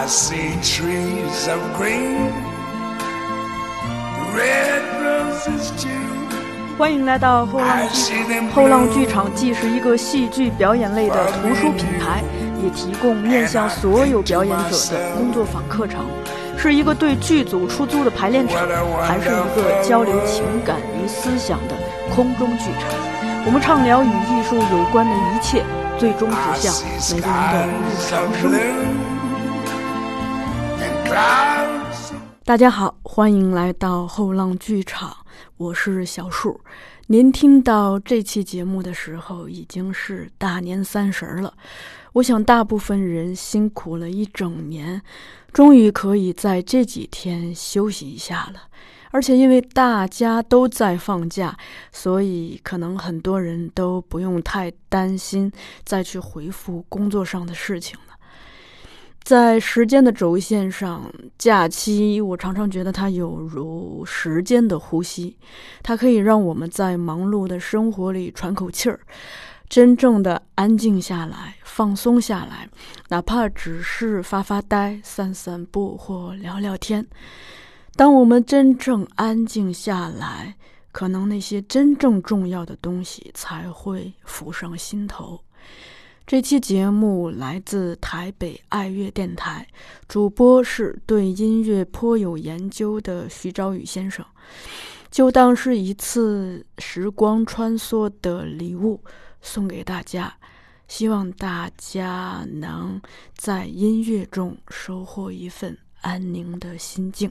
I see trees of green, red roses too. 欢迎来到后浪剧场。后浪剧场既是一个戏剧表演类的图书品牌，也提供面向所有表演者的工作坊课程，是一个对剧组出租的排练场，还是一个交流情感与思想的空中剧场。我们畅聊与艺术有关的一切，最终指向每个人的日常生活。大家好，欢迎来到后浪剧场，我是小树。您听到这期节目的时候，已经是大年三十了。我想，大部分人辛苦了一整年，终于可以在这几天休息一下了。而且因为大家都在放假，所以可能很多人都不用太担心再去回复工作上的事情了。在时间的轴线上，假期我常常觉得它有如时间的呼吸，它可以让我们在忙碌的生活里喘口气儿，真正的安静下来，放松下来，哪怕只是发发呆、散散步或聊聊天。当我们真正安静下来，可能那些真正重要的东西才会浮上心头。这期节目来自台北爱乐电台，主播是对音乐颇有研究的徐昭宇先生，就当是一次时光穿梭的礼物送给大家，希望大家能在音乐中收获一份安宁的心境。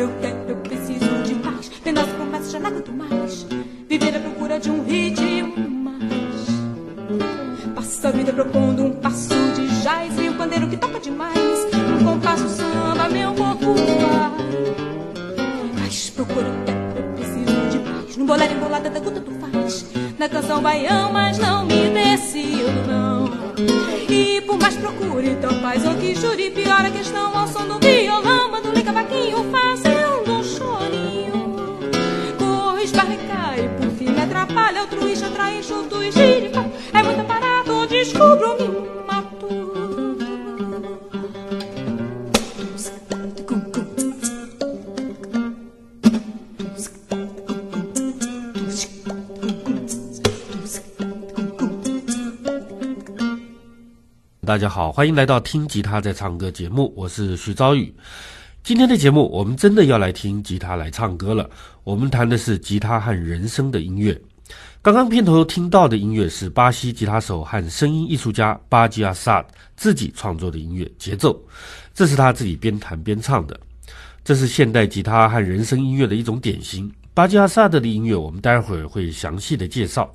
eu quero, eu preciso de mais. Tem nossa promessa, já nada do mais. Viver à procura de um ritmo mais. Passa a vida propondo um passo de jazz e um pandeiro que toca demais. Um compasso samba, meu corpo Mas procura, eu quero, é eu preciso de mais. Num bolero embolada da gota tu faz. Na canção baião, mas não me decido, não. E por mais procure, então faz o oh, que jure, pior a questão oh, ao som 欢迎来到听吉他在唱歌节目，我是徐昭宇。今天的节目，我们真的要来听吉他来唱歌了。我们谈的是吉他和人声的音乐。刚刚片头听到的音乐是巴西吉他手和声音艺术家巴吉亚萨自己创作的音乐节奏，这是他自己边弹边唱的。这是现代吉他和人声音乐的一种典型。巴吉亚萨德的音乐，我们待会儿会详细的介绍。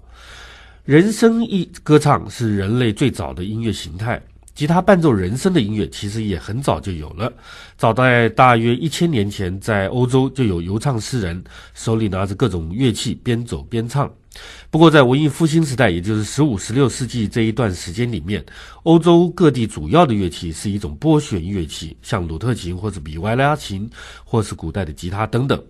人声一歌唱是人类最早的音乐形态，吉他伴奏人声的音乐其实也很早就有了。早在大约一千年前，在欧洲就有游唱诗人手里拿着各种乐器边走边唱，不过，在文艺复兴时代，也就是十五、十六世纪这一段时间里面，欧洲各地主要的乐器是一种拨弦乐器，像鲁特琴或者比维拉琴，或是古代的吉他等等。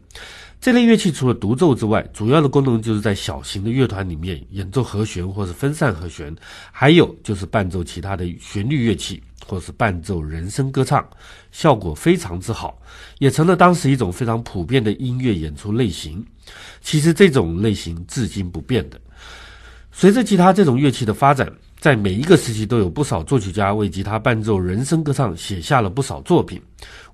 这类乐器除了独奏之外，主要的功能就是在小型的乐团里面演奏和弦或是分散和弦，还有就是伴奏其他的旋律乐器，或是伴奏人声歌唱，效果非常之好，也成了当时一种非常普遍的音乐演出类型。其实这种类型至今不变的。随着吉他这种乐器的发展，在每一个时期都有不少作曲家为吉他伴奏人声歌唱写下了不少作品。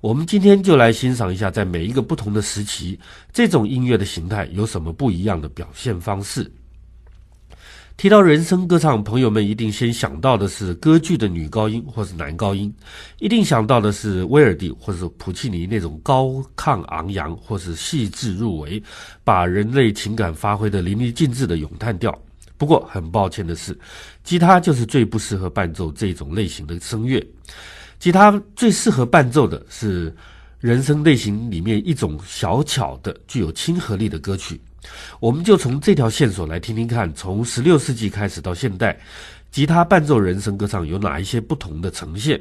我们今天就来欣赏一下，在每一个不同的时期，这种音乐的形态有什么不一样的表现方式。提到人声歌唱，朋友们一定先想到的是歌剧的女高音或是男高音，一定想到的是威尔第或是普契尼那种高亢昂扬或是细致入微，把人类情感发挥得淋漓尽致的咏叹调。不过很抱歉的是，吉他就是最不适合伴奏这种类型的声乐。吉他最适合伴奏的是人声类型里面一种小巧的、具有亲和力的歌曲。我们就从这条线索来听听看，从十六世纪开始到现代，吉他伴奏人声歌唱有哪一些不同的呈现？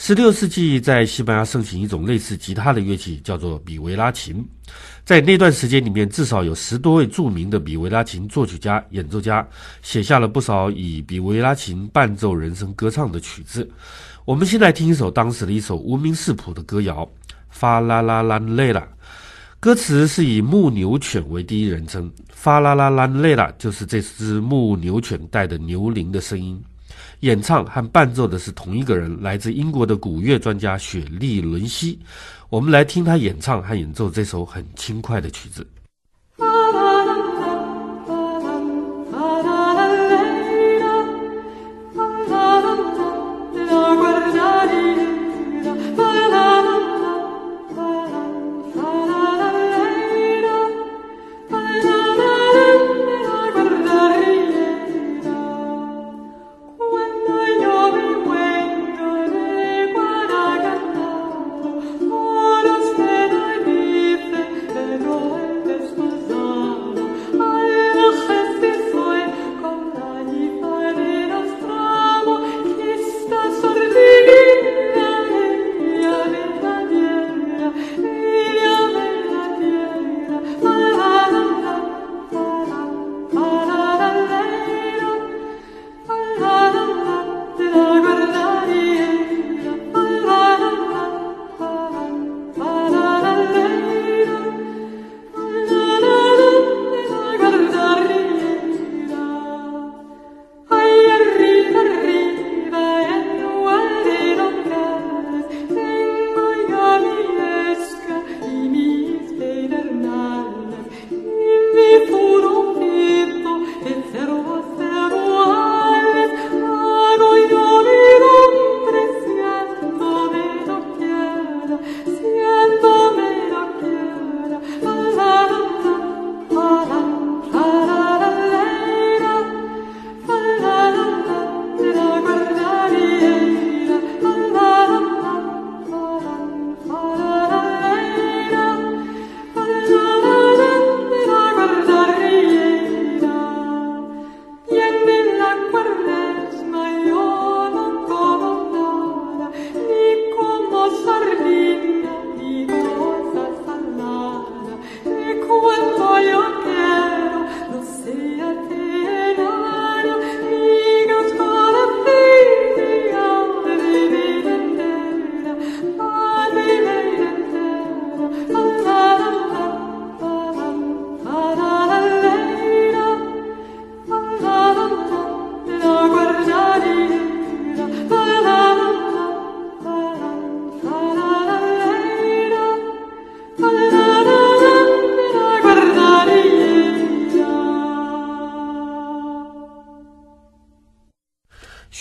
十六世纪在西班牙盛行一种类似吉他的乐器，叫做比维拉琴。在那段时间里面，至少有十多位著名的比维拉琴作曲家、演奏家，写下了不少以比维拉琴伴奏人声歌唱的曲子。我们先来听一首当时的一首无名氏谱的歌谣《发啦啦啦累啦》。歌词是以牧牛犬为第一人称，发啦啦啦累啦，就是这只牧牛犬带的牛铃的声音。演唱和伴奏的是同一个人，来自英国的古乐专家雪莉·伦西。我们来听他演唱和演奏这首很轻快的曲子。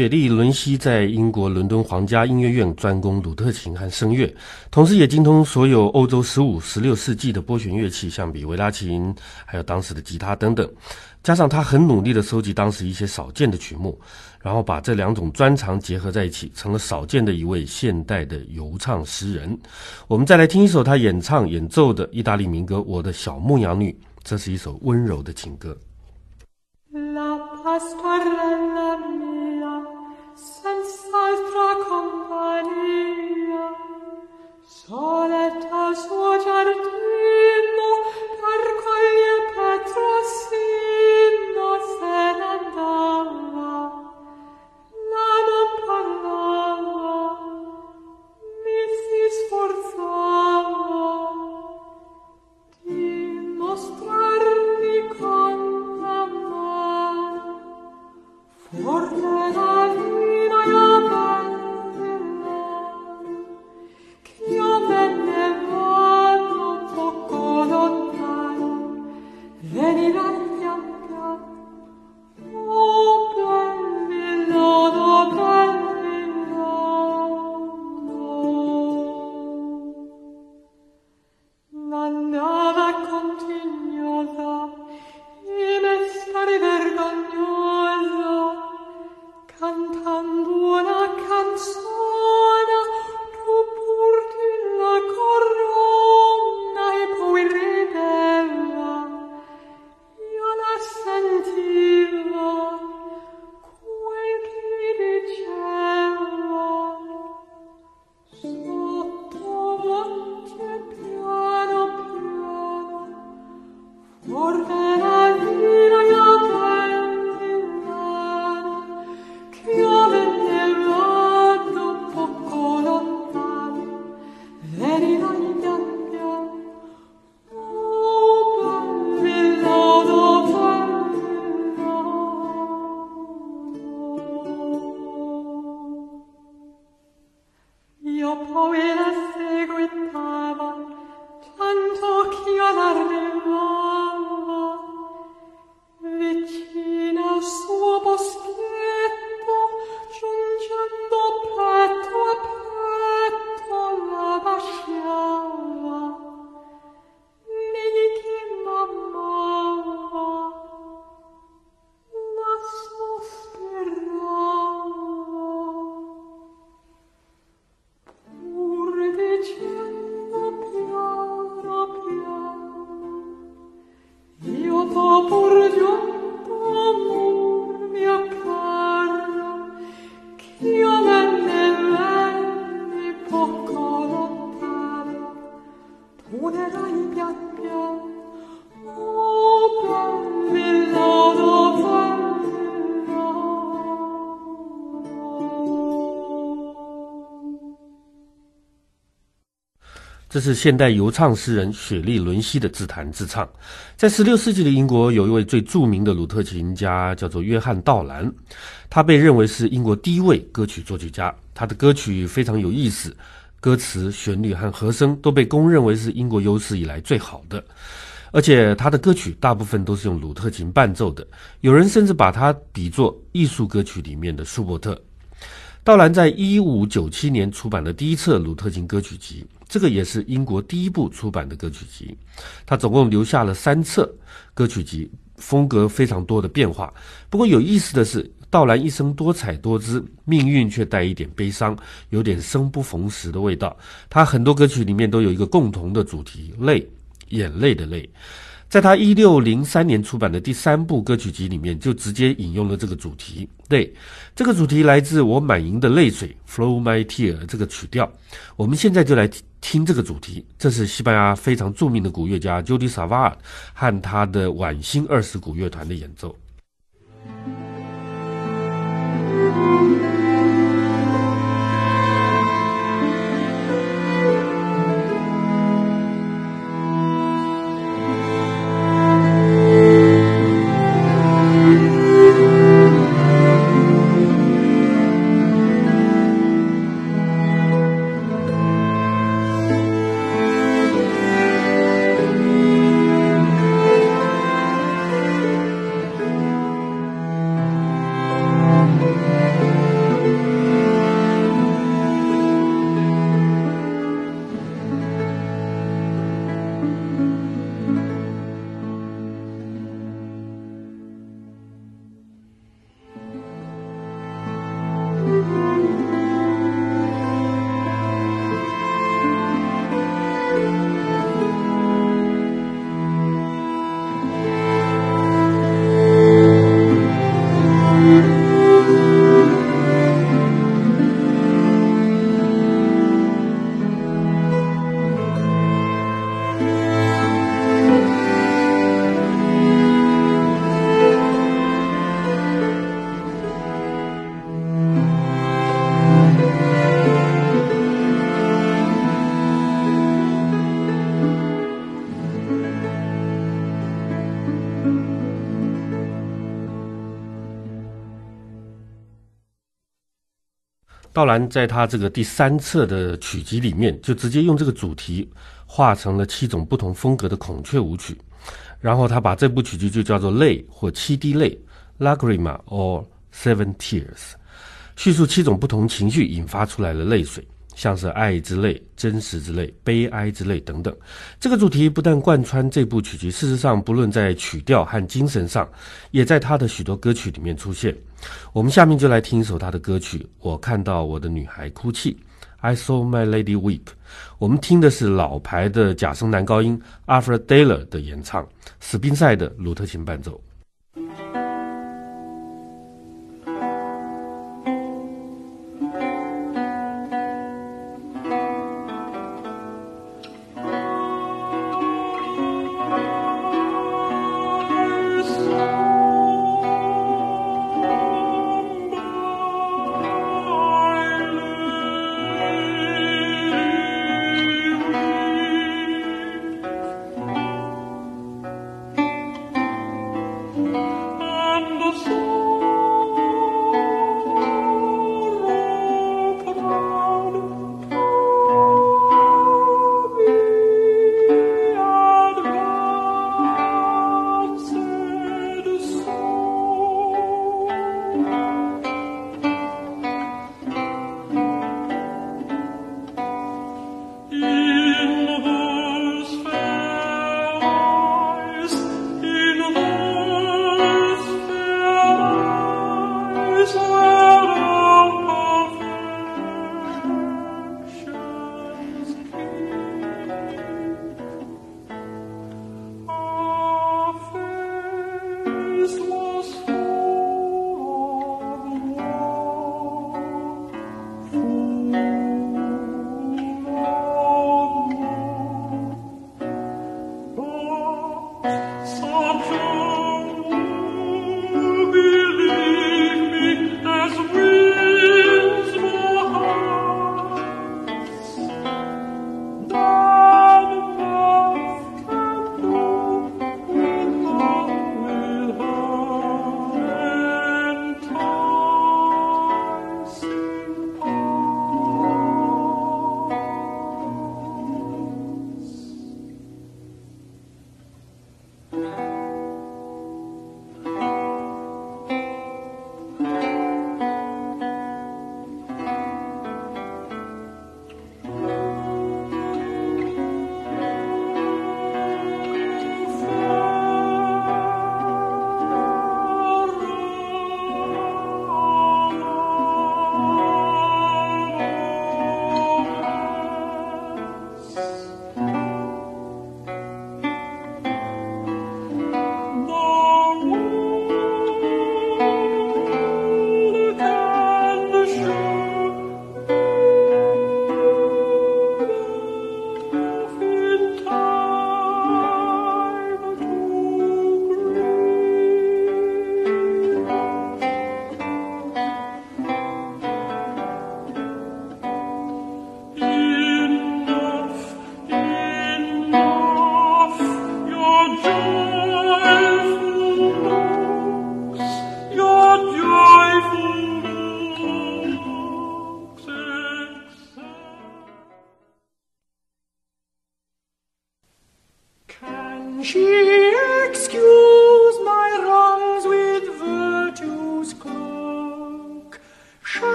雪莉·伦西在英国伦敦皇家音乐院专攻鲁特琴和声乐，同时也精通所有欧洲十五、十六世纪的拨弦乐器，像比维拉琴，还有当时的吉他等等。加上他很努力地收集当时一些少见的曲目，然后把这两种专长结合在一起，成了少见的一位现代的游唱诗人。我们再来听一首他演唱演奏的意大利民歌《我的小牧羊女》，这是一首温柔的情歌。compagnia soletta a suo giardino Porque 这是现代游唱诗人雪莉·伦西的自弹自唱。在16世纪的英国，有一位最著名的鲁特琴家，叫做约翰·道兰，他被认为是英国第一位歌曲作曲家。他的歌曲非常有意思，歌词、旋律和和声都被公认为是英国有史以来最好的。而且他的歌曲大部分都是用鲁特琴伴奏的，有人甚至把它比作艺术歌曲里面的舒伯特。道兰在一五九七年出版的第一册鲁特琴歌曲集，这个也是英国第一部出版的歌曲集。他总共留下了三册歌曲集，风格非常多的变化。不过有意思的是，道兰一生多彩多姿，命运却带一点悲伤，有点生不逢时的味道。他很多歌曲里面都有一个共同的主题：泪，眼泪的泪。在他一六零三年出版的第三部歌曲集里面，就直接引用了这个主题。对，这个主题来自我满盈的泪水 （Flow My Tear） 这个曲调。我们现在就来听这个主题，这是西班牙非常著名的古乐家 Jody s a v a r 和他的晚星二十古乐团的演奏。道兰在他这个第三册的曲集里面，就直接用这个主题画成了七种不同风格的孔雀舞曲，然后他把这部曲集就叫做《泪》或七滴泪 （Lagrima or Seven Tears），叙述七种不同情绪引发出来的泪水。像是爱之泪、真实之泪、悲哀之泪等等，这个主题不但贯穿这部曲集，事实上，不论在曲调和精神上，也在他的许多歌曲里面出现。我们下面就来听一首他的歌曲《我看到我的女孩哭泣》（I Saw My Lady Weep）。我们听的是老牌的假声男高音 Arthur Taylor 的演唱，史宾塞的鲁特琴伴奏。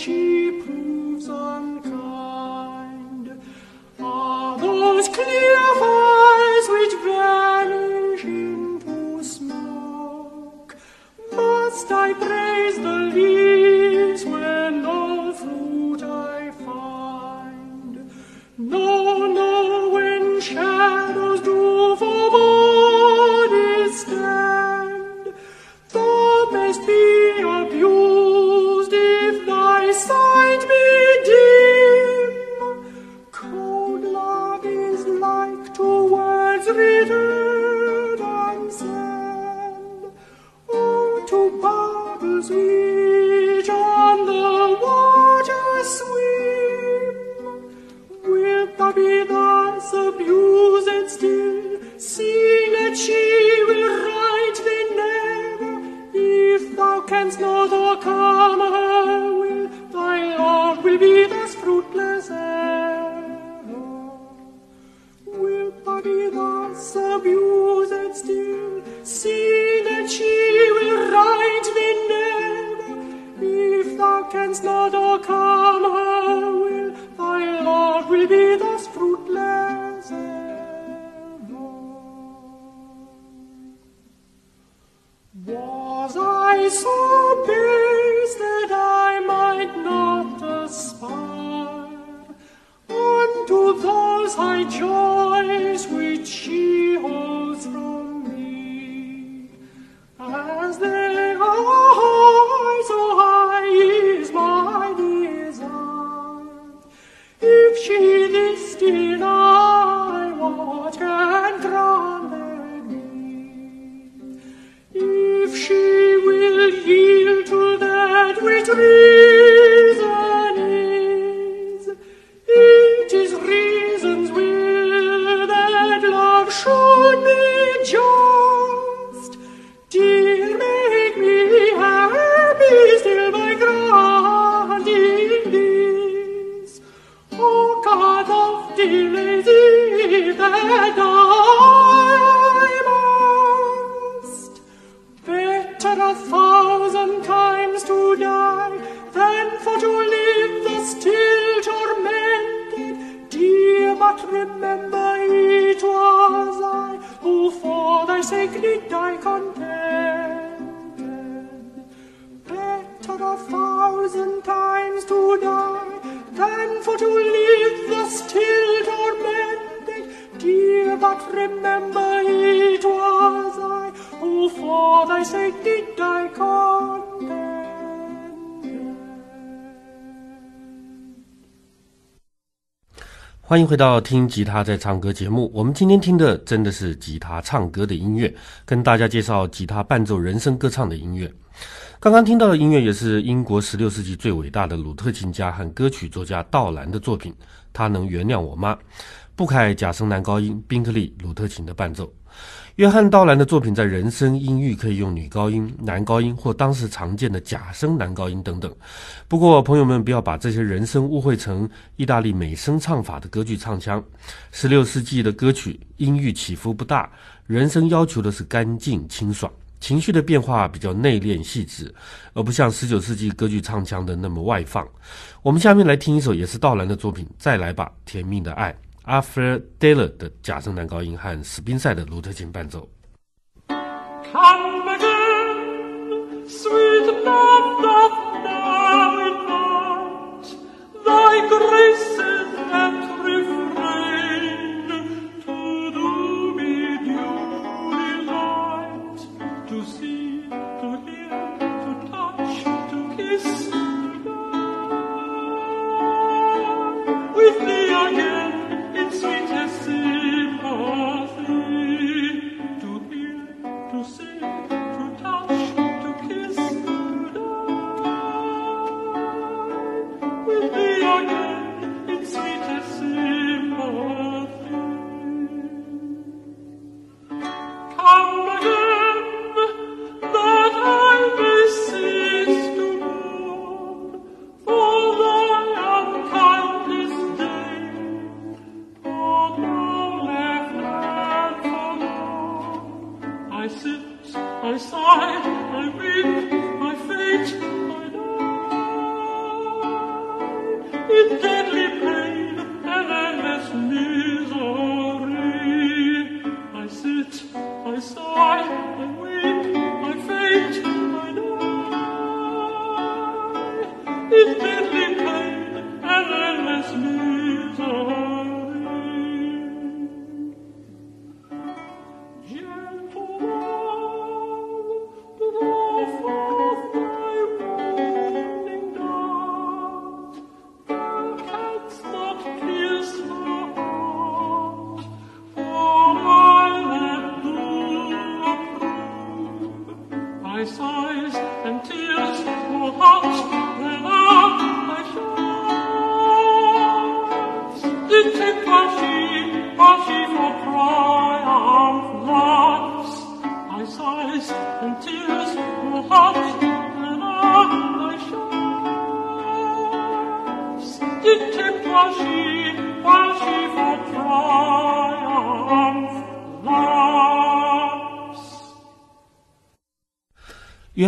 Jesus. rejoice. 回到听吉他在唱歌节目。我们今天听的真的是吉他唱歌的音乐，跟大家介绍吉他伴奏人声歌唱的音乐。刚刚听到的音乐也是英国十六世纪最伟大的鲁特琴家和歌曲作家道兰的作品。他能原谅我吗？布凯假声男高音，宾克利鲁特琴的伴奏。约翰道兰的作品在人声音域可以用女高音、男高音或当时常见的假声男高音等等。不过，朋友们不要把这些人声误会成意大利美声唱法的歌剧唱腔。16世纪的歌曲音域起伏不大，人声要求的是干净清爽，情绪的变化比较内敛细致，而不像19世纪歌剧唱腔的那么外放。我们下面来听一首也是道兰的作品《再来吧，甜蜜的爱》。阿弗尔·德勒的假声男高音和史宾塞的鲁特琴伴奏。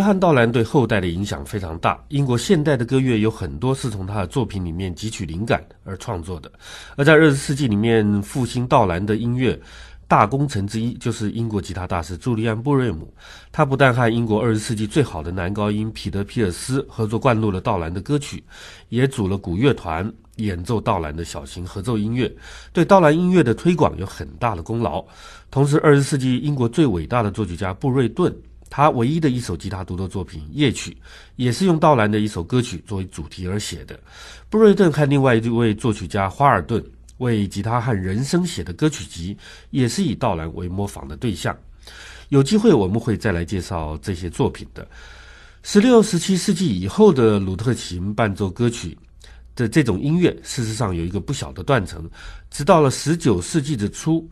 翰·道兰对后代的影响非常大。英国现代的歌乐有很多是从他的作品里面汲取灵感而创作的。而在二十世纪里面，复兴道兰的音乐大功臣之一就是英国吉他大师朱利安·布瑞姆。他不但和英国二十世纪最好的男高音彼得·皮尔斯合作灌录了道兰的歌曲，也组了古乐团演奏道兰的小型合奏音乐，对道兰音乐的推广有很大的功劳。同时，二十世纪英国最伟大的作曲家布瑞顿。他唯一的一首吉他独奏作品《夜曲》，也是用道兰的一首歌曲作为主题而写的。布瑞顿和另外一位作曲家花尔顿为吉他和人声写的歌曲集，也是以道兰为模仿的对象。有机会我们会再来介绍这些作品的。十六、十七世纪以后的鲁特琴伴奏歌曲的这种音乐，事实上有一个不小的断层，直到了十九世纪的初。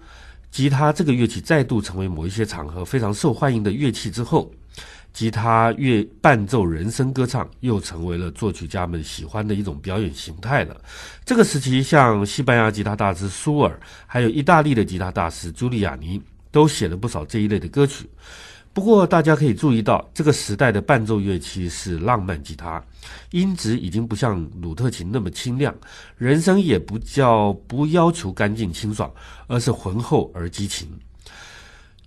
吉他这个乐器再度成为某一些场合非常受欢迎的乐器之后，吉他乐伴奏人声歌唱又成为了作曲家们喜欢的一种表演形态了。这个时期，像西班牙吉他大师舒尔，还有意大利的吉他大师朱利亚尼，都写了不少这一类的歌曲。不过，大家可以注意到，这个时代的伴奏乐器是浪漫吉他，音质已经不像鲁特琴那么清亮，人声也不叫不要求干净清爽，而是浑厚而激情。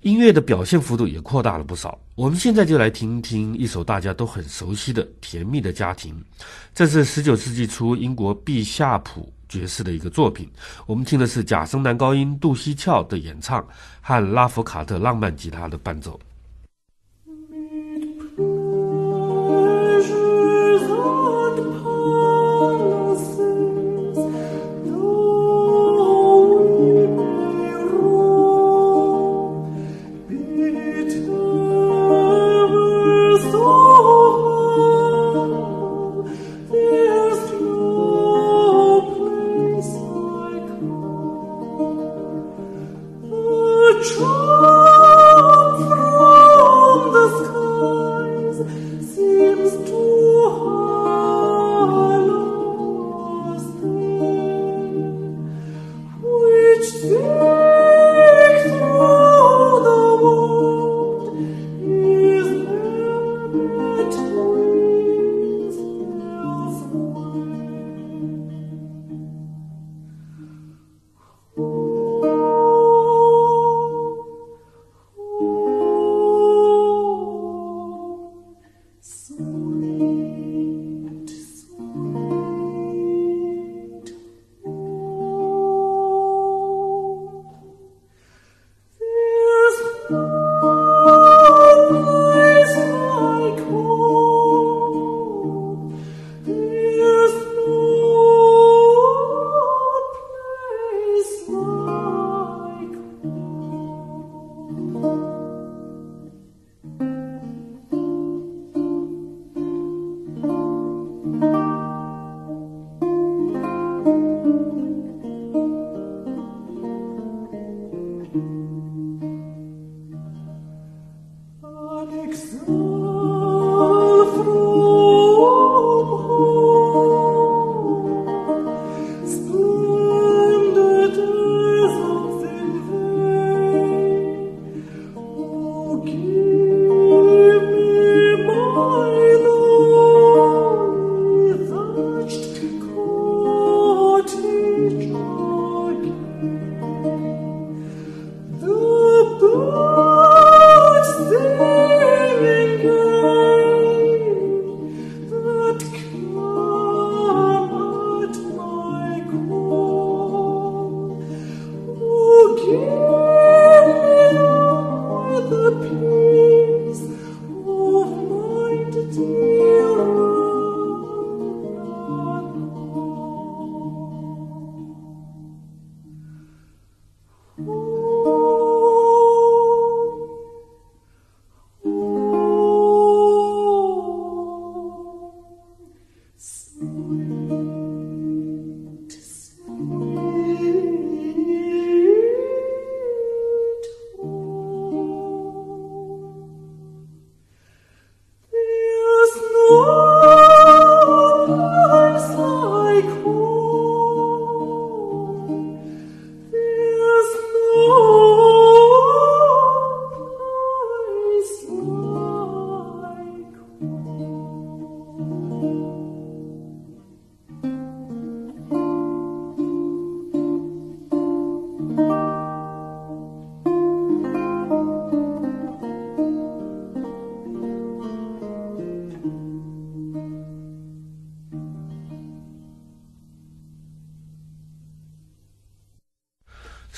音乐的表现幅度也扩大了不少。我们现在就来听听一首大家都很熟悉的《甜蜜的家庭》，这是十九世纪初英国毕夏普爵士的一个作品。我们听的是假声男高音杜西翘的演唱和拉弗卡特浪漫吉他的伴奏。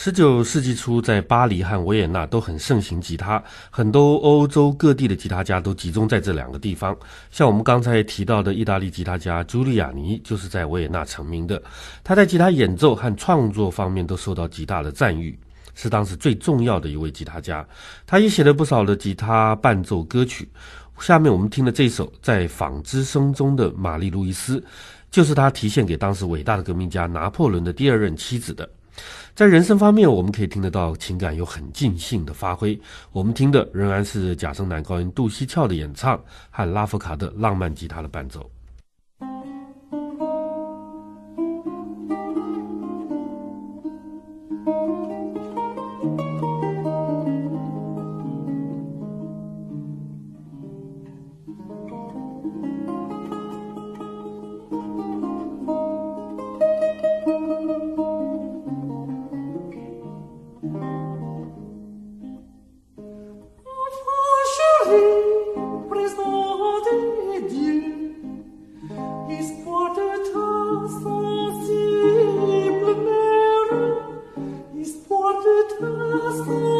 十九世纪初，在巴黎和维也纳都很盛行吉他，很多欧洲各地的吉他家都集中在这两个地方。像我们刚才提到的意大利吉他家朱利亚尼，就是在维也纳成名的。他在吉他演奏和创作方面都受到极大的赞誉，是当时最重要的一位吉他家。他也写了不少的吉他伴奏歌曲。下面我们听的这首《在纺织声中的玛丽路易斯》，就是他题献给当时伟大的革命家拿破仑的第二任妻子的。在人声方面，我们可以听得到情感有很尽兴的发挥。我们听的仍然是假声男高音杜西俏的演唱和拉夫卡的浪漫吉他的伴奏。oh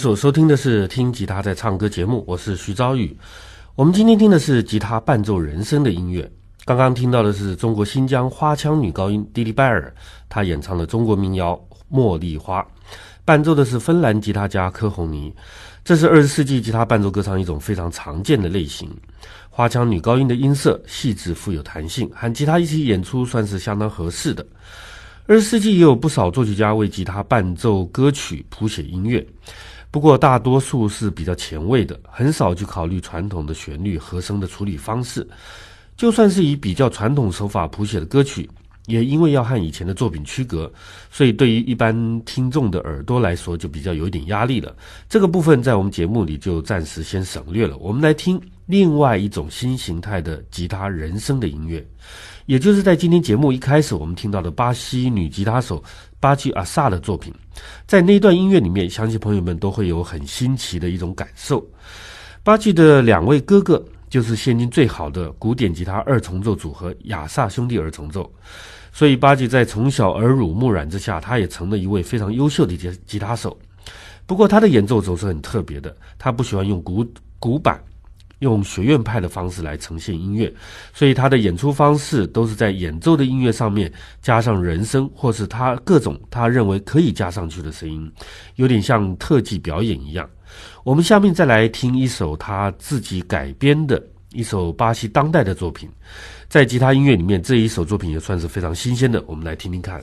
所收听的是《听吉他在唱歌》节目，我是徐昭宇。我们今天听的是吉他伴奏人声的音乐。刚刚听到的是中国新疆花腔女高音迪丽拜尔，她演唱的中国民谣《茉莉花》，伴奏的是芬兰吉他家科洪尼。这是二十世纪吉他伴奏歌唱一种非常常见的类型。花腔女高音的音色细致富有弹性，和吉他一起演出算是相当合适的。二十世纪也有不少作曲家为吉他伴奏歌曲谱写音乐。不过，大多数是比较前卫的，很少去考虑传统的旋律和声的处理方式。就算是以比较传统手法谱写的歌曲，也因为要和以前的作品区隔，所以对于一般听众的耳朵来说，就比较有一点压力了。这个部分在我们节目里就暂时先省略了。我们来听另外一种新形态的吉他人声的音乐，也就是在今天节目一开始我们听到的巴西女吉他手。巴吉阿萨的作品，在那段音乐里面，相信朋友们都会有很新奇的一种感受。巴吉的两位哥哥就是现今最好的古典吉他二重奏组合亚萨兄弟二重奏，所以巴吉在从小耳濡目染之下，他也成了一位非常优秀的吉吉他手。不过他的演奏总是很特别的，他不喜欢用古古板。用学院派的方式来呈现音乐，所以他的演出方式都是在演奏的音乐上面加上人声，或是他各种他认为可以加上去的声音，有点像特技表演一样。我们下面再来听一首他自己改编的一首巴西当代的作品，在吉他音乐里面这一首作品也算是非常新鲜的，我们来听听看。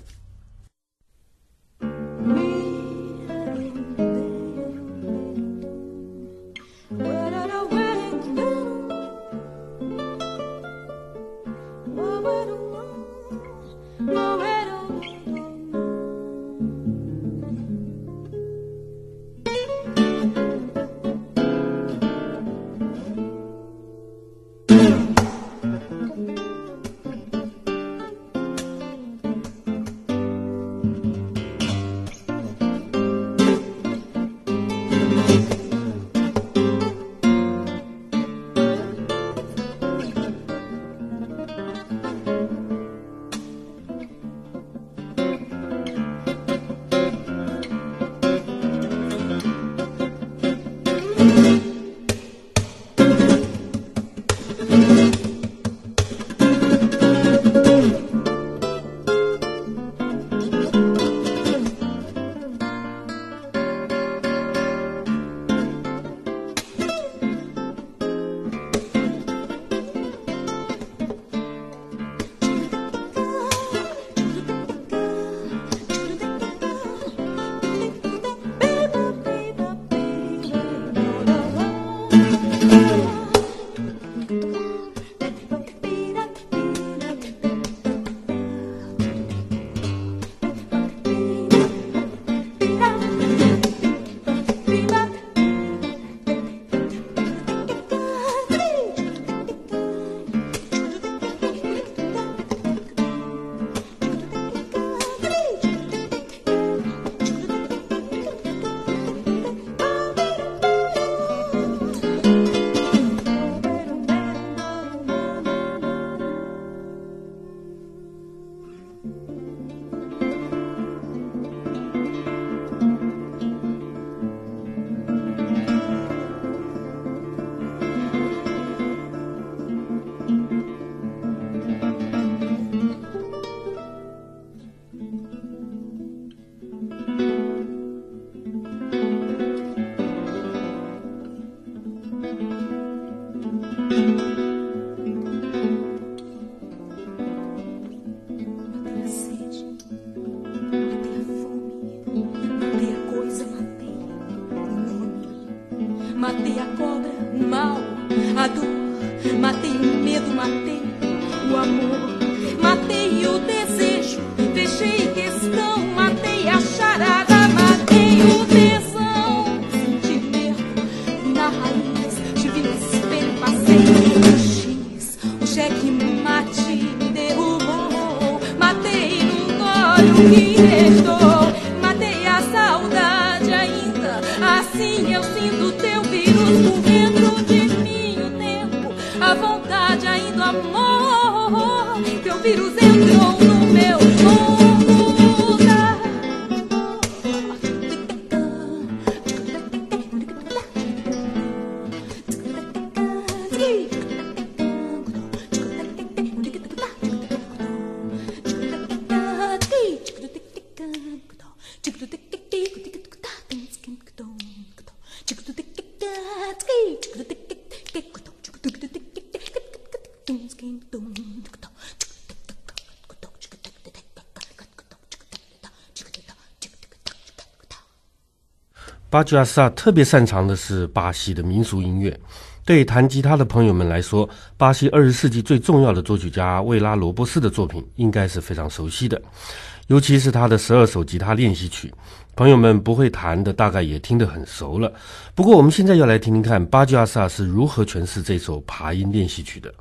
巴吉亚萨特别擅长的是巴西的民俗音乐。对弹吉他的朋友们来说，巴西二十世纪最重要的作曲家维拉罗伯斯的作品应该是非常熟悉的，尤其是他的十二首吉他练习曲。朋友们不会弹的，大概也听得很熟了。不过，我们现在要来听听看巴吉亚萨是如何诠释这首爬音练习曲的。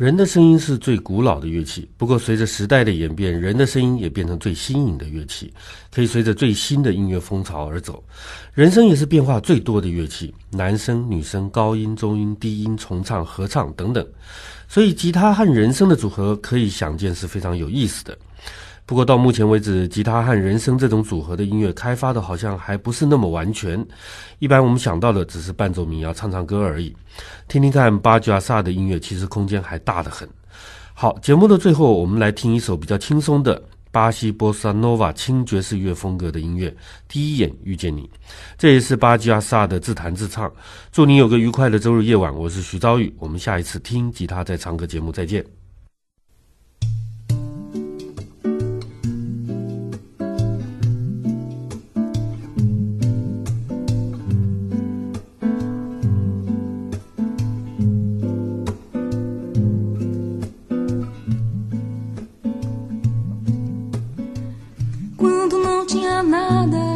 人的声音是最古老的乐器，不过随着时代的演变，人的声音也变成最新颖的乐器，可以随着最新的音乐风潮而走。人声也是变化最多的乐器，男声、女声、高音、中音、低音、重唱、合唱等等。所以，吉他和人声的组合可以想见是非常有意思的。不过到目前为止，吉他和人声这种组合的音乐开发的好像还不是那么完全。一般我们想到的只是伴奏民谣、唱唱歌而已。听听看巴吉亚萨的音乐，其实空间还大得很。好，节目的最后，我们来听一首比较轻松的巴西波萨诺瓦轻爵士乐风格的音乐《第一眼遇见你》，这也是巴吉亚萨的自弹自唱。祝你有个愉快的周日夜晚，我是徐昭宇，我们下一次听吉他在唱歌节目再见。nada.